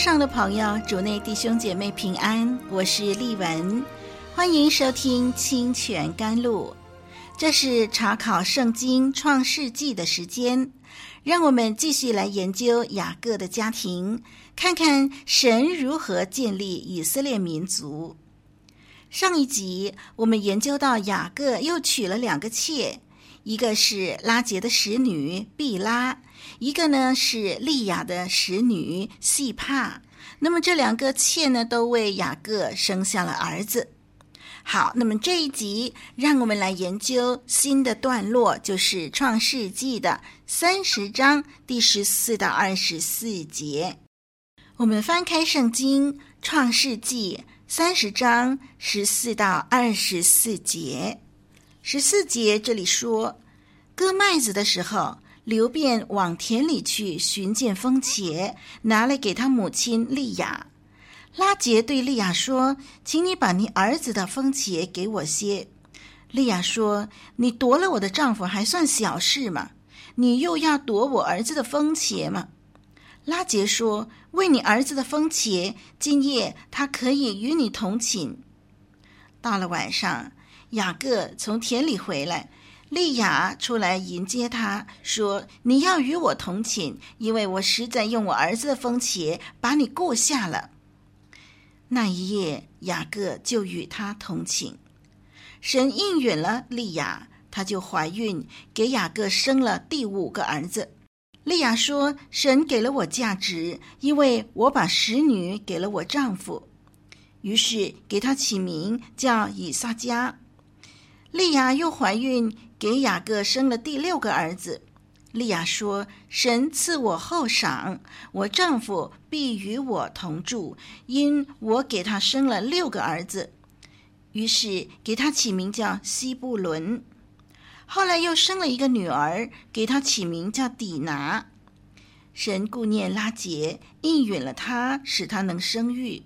上的朋友，主内弟兄姐妹平安，我是丽文，欢迎收听《清泉甘露》。这是查考圣经创世纪的时间，让我们继续来研究雅各的家庭，看看神如何建立以色列民族。上一集我们研究到雅各又娶了两个妾，一个是拉结的使女毕拉，一个呢是利亚的使女细帕。那么这两个妾呢，都为雅各生下了儿子。好，那么这一集让我们来研究新的段落，就是《创世纪》的三十章第十四到二十四节。我们翻开圣经《创世纪》三十章十四到二十四节。十四节这里说，割麦子的时候，刘便往田里去寻见风茄，拿来给他母亲利亚。拉杰对利亚说：“请你把你儿子的风茄给我些。”利亚说：“你夺了我的丈夫还算小事吗？你又要夺我儿子的风茄吗？”拉杰说：“为你儿子的风茄，今夜他可以与你同寝。”到了晚上，雅各从田里回来，利亚出来迎接他，说：“你要与我同寝，因为我实在用我儿子的风茄把你过下了。”那一夜，雅各就与他同寝。神应允了利亚，她就怀孕，给雅各生了第五个儿子。利亚说：“神给了我价值，因为我把使女给了我丈夫。”于是给他起名叫以萨迦。利亚又怀孕，给雅各生了第六个儿子。利亚说：“神赐我后赏，我丈夫必与我同住，因我给他生了六个儿子。”于是给他起名叫西布伦。后来又生了一个女儿，给他起名叫底拿。神顾念拉结，应允了他，使他能生育。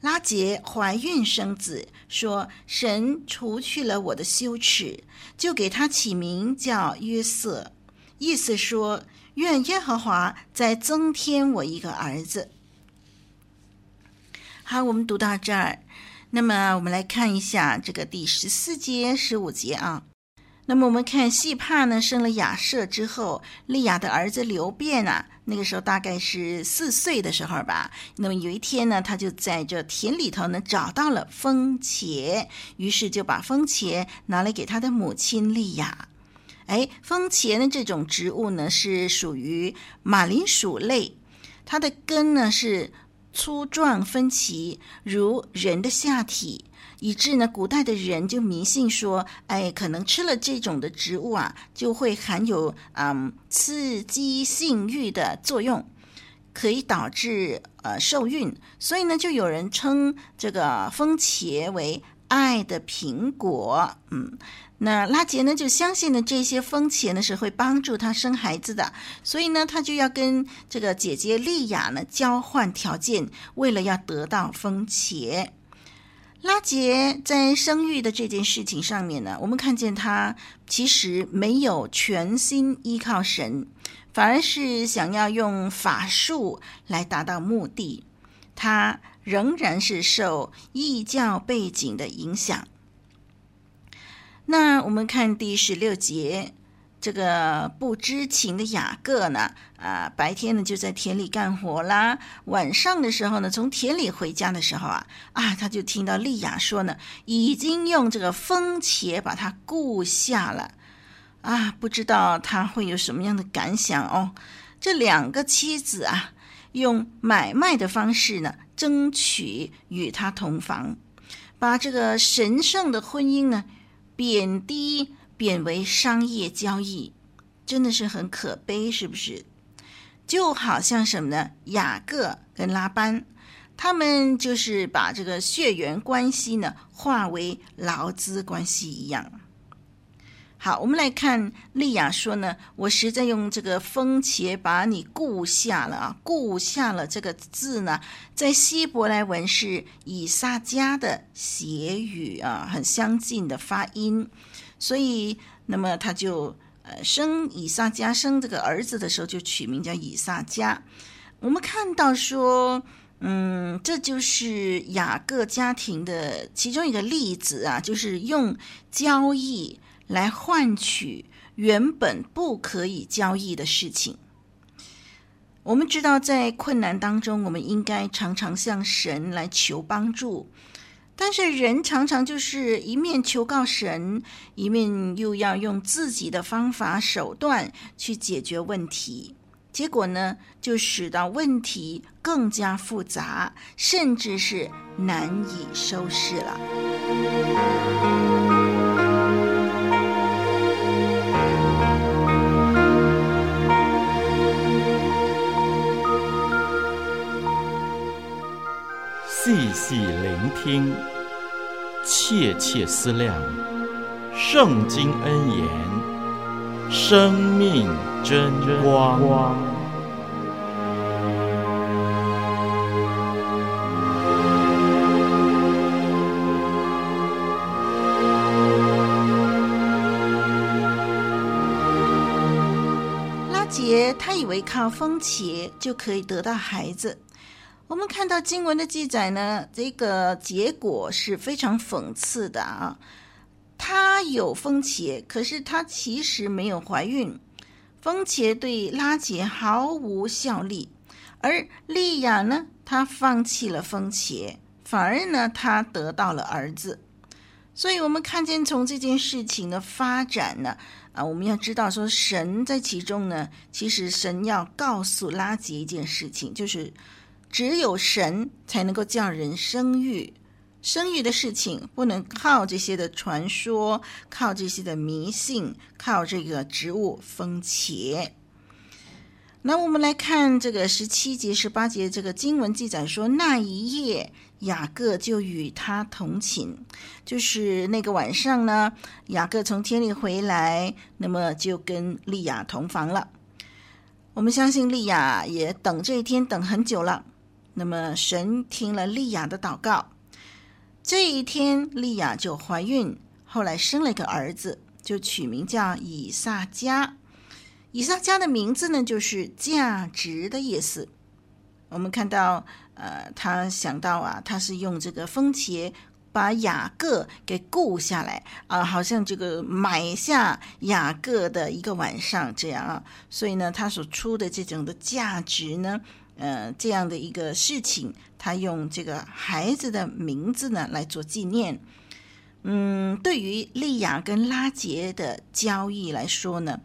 拉结怀孕生子，说：“神除去了我的羞耻，就给他起名叫约瑟。”意思说，愿耶和华再增添我一个儿子。好，我们读到这儿，那么我们来看一下这个第十四节、十五节啊。那么我们看细帕呢，生了亚设之后，利亚的儿子流便啊，那个时候大概是四岁的时候吧。那么有一天呢，他就在这田里头呢找到了风茄，于是就把风茄拿来给他的母亲利亚。哎，风茄呢，这种植物呢是属于马铃薯类，它的根呢是粗壮分歧，如人的下体，以致呢古代的人就迷信说，哎，可能吃了这种的植物啊，就会含有嗯刺激性欲的作用，可以导致呃受孕，所以呢就有人称这个风茄为爱的苹果，嗯。那拉杰呢，就相信呢，这些风茄呢是会帮助他生孩子的，所以呢，他就要跟这个姐姐莉亚呢交换条件，为了要得到风茄。拉杰在生育的这件事情上面呢，我们看见他其实没有全心依靠神，反而是想要用法术来达到目的。他仍然是受异教背景的影响。那我们看第十六节，这个不知情的雅各呢，啊，白天呢就在田里干活啦，晚上的时候呢，从田里回家的时候啊，啊，他就听到利亚说呢，已经用这个风茄把他顾下了，啊，不知道他会有什么样的感想哦。这两个妻子啊，用买卖的方式呢，争取与他同房，把这个神圣的婚姻呢。贬低贬为商业交易，真的是很可悲，是不是？就好像什么呢？雅各跟拉班，他们就是把这个血缘关系呢化为劳资关系一样。好，我们来看利亚说呢，我实在用这个风茄把你顾下了啊，顾下了这个字呢，在希伯来文是以撒加的谐语啊，很相近的发音，所以那么他就呃。生以撒加生这个儿子的时候，就取名叫以撒加。我们看到说，嗯，这就是雅各家庭的其中一个例子啊，就是用交易来换取原本不可以交易的事情。我们知道，在困难当中，我们应该常常向神来求帮助。但是人常常就是一面求告神，一面又要用自己的方法手段去解决问题，结果呢，就使得问题更加复杂，甚至是难以收拾了。细细聆听，切切思量，圣经恩言，生命真光。拉杰他以为靠风茄就可以得到孩子。我们看到经文的记载呢，这个结果是非常讽刺的啊。她有风茄，可是她其实没有怀孕。风茄对拉杰毫无效力，而利亚呢，她放弃了风茄，反而呢，她得到了儿子。所以，我们看见从这件事情的发展呢，啊，我们要知道说，神在其中呢，其实神要告诉拉杰一件事情，就是。只有神才能够叫人生育，生育的事情不能靠这些的传说，靠这些的迷信，靠这个植物封茄。那我们来看这个十七节、十八节这个经文记载说，那一夜雅各就与他同寝，就是那个晚上呢，雅各从天里回来，那么就跟利亚同房了。我们相信利亚也等这一天等很久了。那么神听了利亚的祷告，这一天利亚就怀孕，后来生了一个儿子，就取名叫以萨迦。以萨迦的名字呢，就是价值的意思。我们看到，呃，他想到啊，他是用这个封茄把雅各给雇下来啊，好像这个买下雅各的一个晚上这样啊，所以呢，他所出的这种的价值呢。呃，这样的一个事情，他用这个孩子的名字呢来做纪念。嗯，对于利亚跟拉杰的交易来说呢，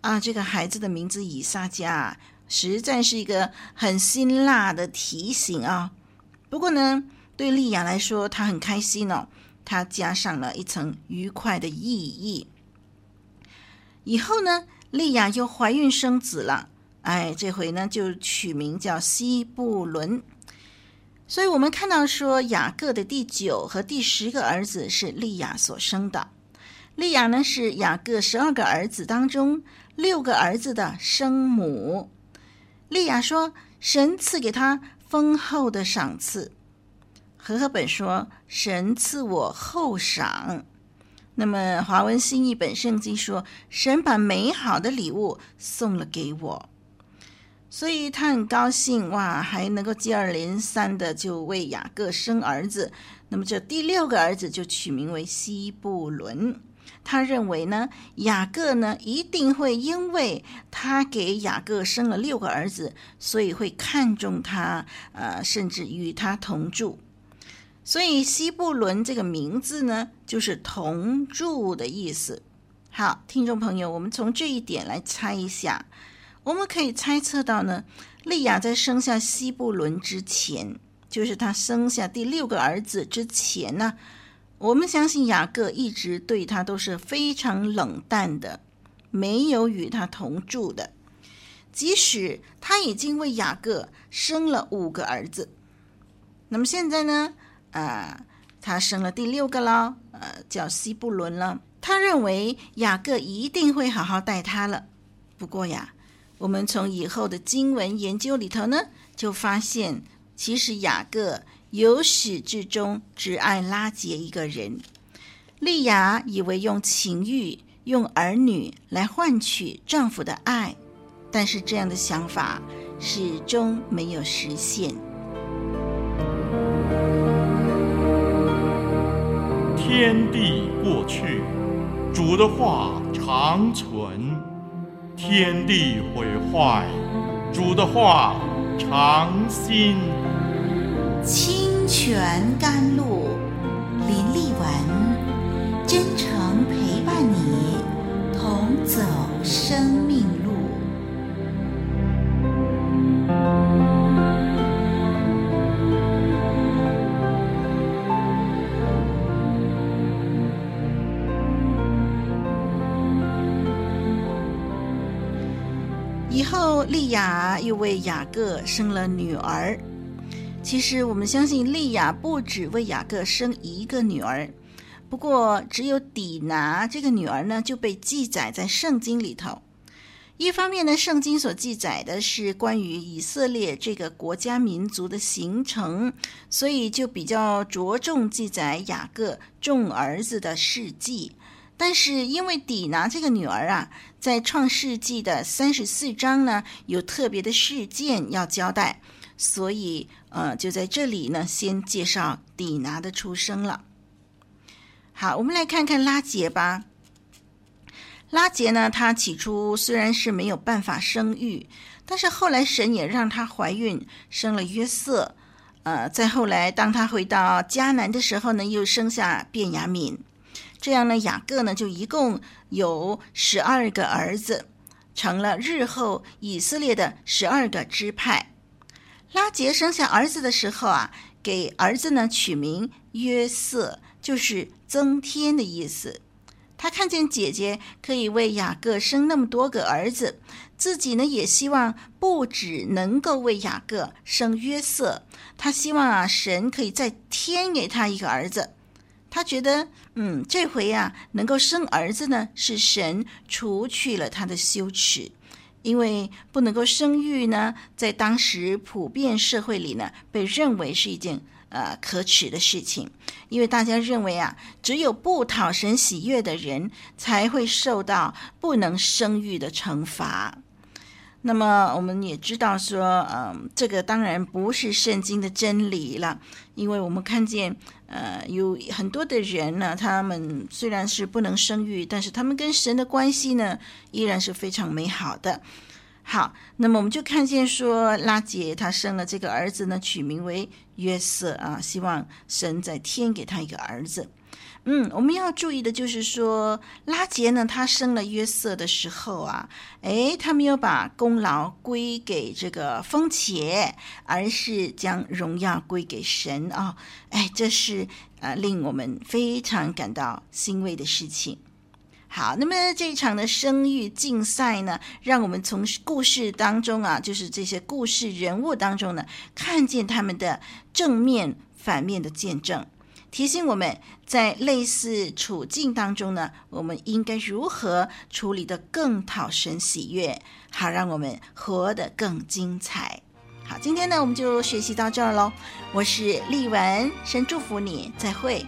啊，这个孩子的名字以撒迦，实在是一个很辛辣的提醒啊。不过呢，对利亚来说，他很开心哦，他加上了一层愉快的意义。以后呢，利亚又怀孕生子了。哎，这回呢就取名叫西布伦，所以我们看到说雅各的第九和第十个儿子是利亚所生的。利亚呢是雅各十二个儿子当中六个儿子的生母。利亚说：“神赐给他丰厚的赏赐。”和合本说：“神赐我厚赏。”那么华文新译本圣经说：“神把美好的礼物送了给我。”所以他很高兴哇，还能够接二连三的就为雅各生儿子。那么这第六个儿子就取名为西布伦。他认为呢，雅各呢一定会因为他给雅各生了六个儿子，所以会看重他，呃，甚至与他同住。所以西布伦这个名字呢，就是同住的意思。好，听众朋友，我们从这一点来猜一下。我们可以猜测到呢，利亚在生下西布伦之前，就是他生下第六个儿子之前呢，我们相信雅各一直对他都是非常冷淡的，没有与他同住的。即使他已经为雅各生了五个儿子，那么现在呢？啊、呃，他生了第六个了，呃，叫西布伦了。他认为雅各一定会好好待他了。不过呀，我们从以后的经文研究里头呢，就发现其实雅各由始至终只爱拉结一个人。利亚以为用情欲、用儿女来换取丈夫的爱，但是这样的想法始终没有实现。天地过去，主的话长存。天地毁坏，主的话长新。清泉甘露，林立文，真诚陪伴你，同走生雅又为雅各生了女儿。其实，我们相信利亚不只为雅各生一个女儿，不过只有底拿这个女儿呢，就被记载在圣经里头。一方面呢，圣经所记载的是关于以色列这个国家民族的形成，所以就比较着重记载雅各众儿子的事迹。但是因为底拿这个女儿啊，在创世纪的三十四章呢，有特别的事件要交代，所以呃，就在这里呢，先介绍底拿的出生了。好，我们来看看拉杰吧。拉杰呢，她起初虽然是没有办法生育，但是后来神也让她怀孕，生了约瑟。呃，再后来，当她回到迦南的时候呢，又生下便雅悯。这样呢，雅各呢就一共有十二个儿子，成了日后以色列的十二个支派。拉结生下儿子的时候啊，给儿子呢取名约瑟，就是增添的意思。他看见姐姐可以为雅各生那么多个儿子，自己呢也希望不只能够为雅各生约瑟，他希望啊神可以再添给他一个儿子。他觉得，嗯，这回呀，能够生儿子呢，是神除去了他的羞耻，因为不能够生育呢，在当时普遍社会里呢，被认为是一件呃可耻的事情，因为大家认为啊，只有不讨神喜悦的人才会受到不能生育的惩罚。那么我们也知道说，嗯，这个当然不是圣经的真理了，因为我们看见，呃，有很多的人呢，他们虽然是不能生育，但是他们跟神的关系呢，依然是非常美好的。好，那么我们就看见说，拉杰他生了这个儿子呢，取名为约瑟啊，希望神再添给他一个儿子。嗯，我们要注意的就是说，拉杰呢，他生了约瑟的时候啊，诶，他没有把功劳归给这个风茄，而是将荣耀归给神啊，哎，这是呃令我们非常感到欣慰的事情。好，那么这一场的生育竞赛呢，让我们从故事当中啊，就是这些故事人物当中呢，看见他们的正面、反面的见证。提醒我们在类似处境当中呢，我们应该如何处理得更讨神喜悦，好让我们活得更精彩。好，今天呢，我们就学习到这儿喽。我是丽文，神祝福你，再会。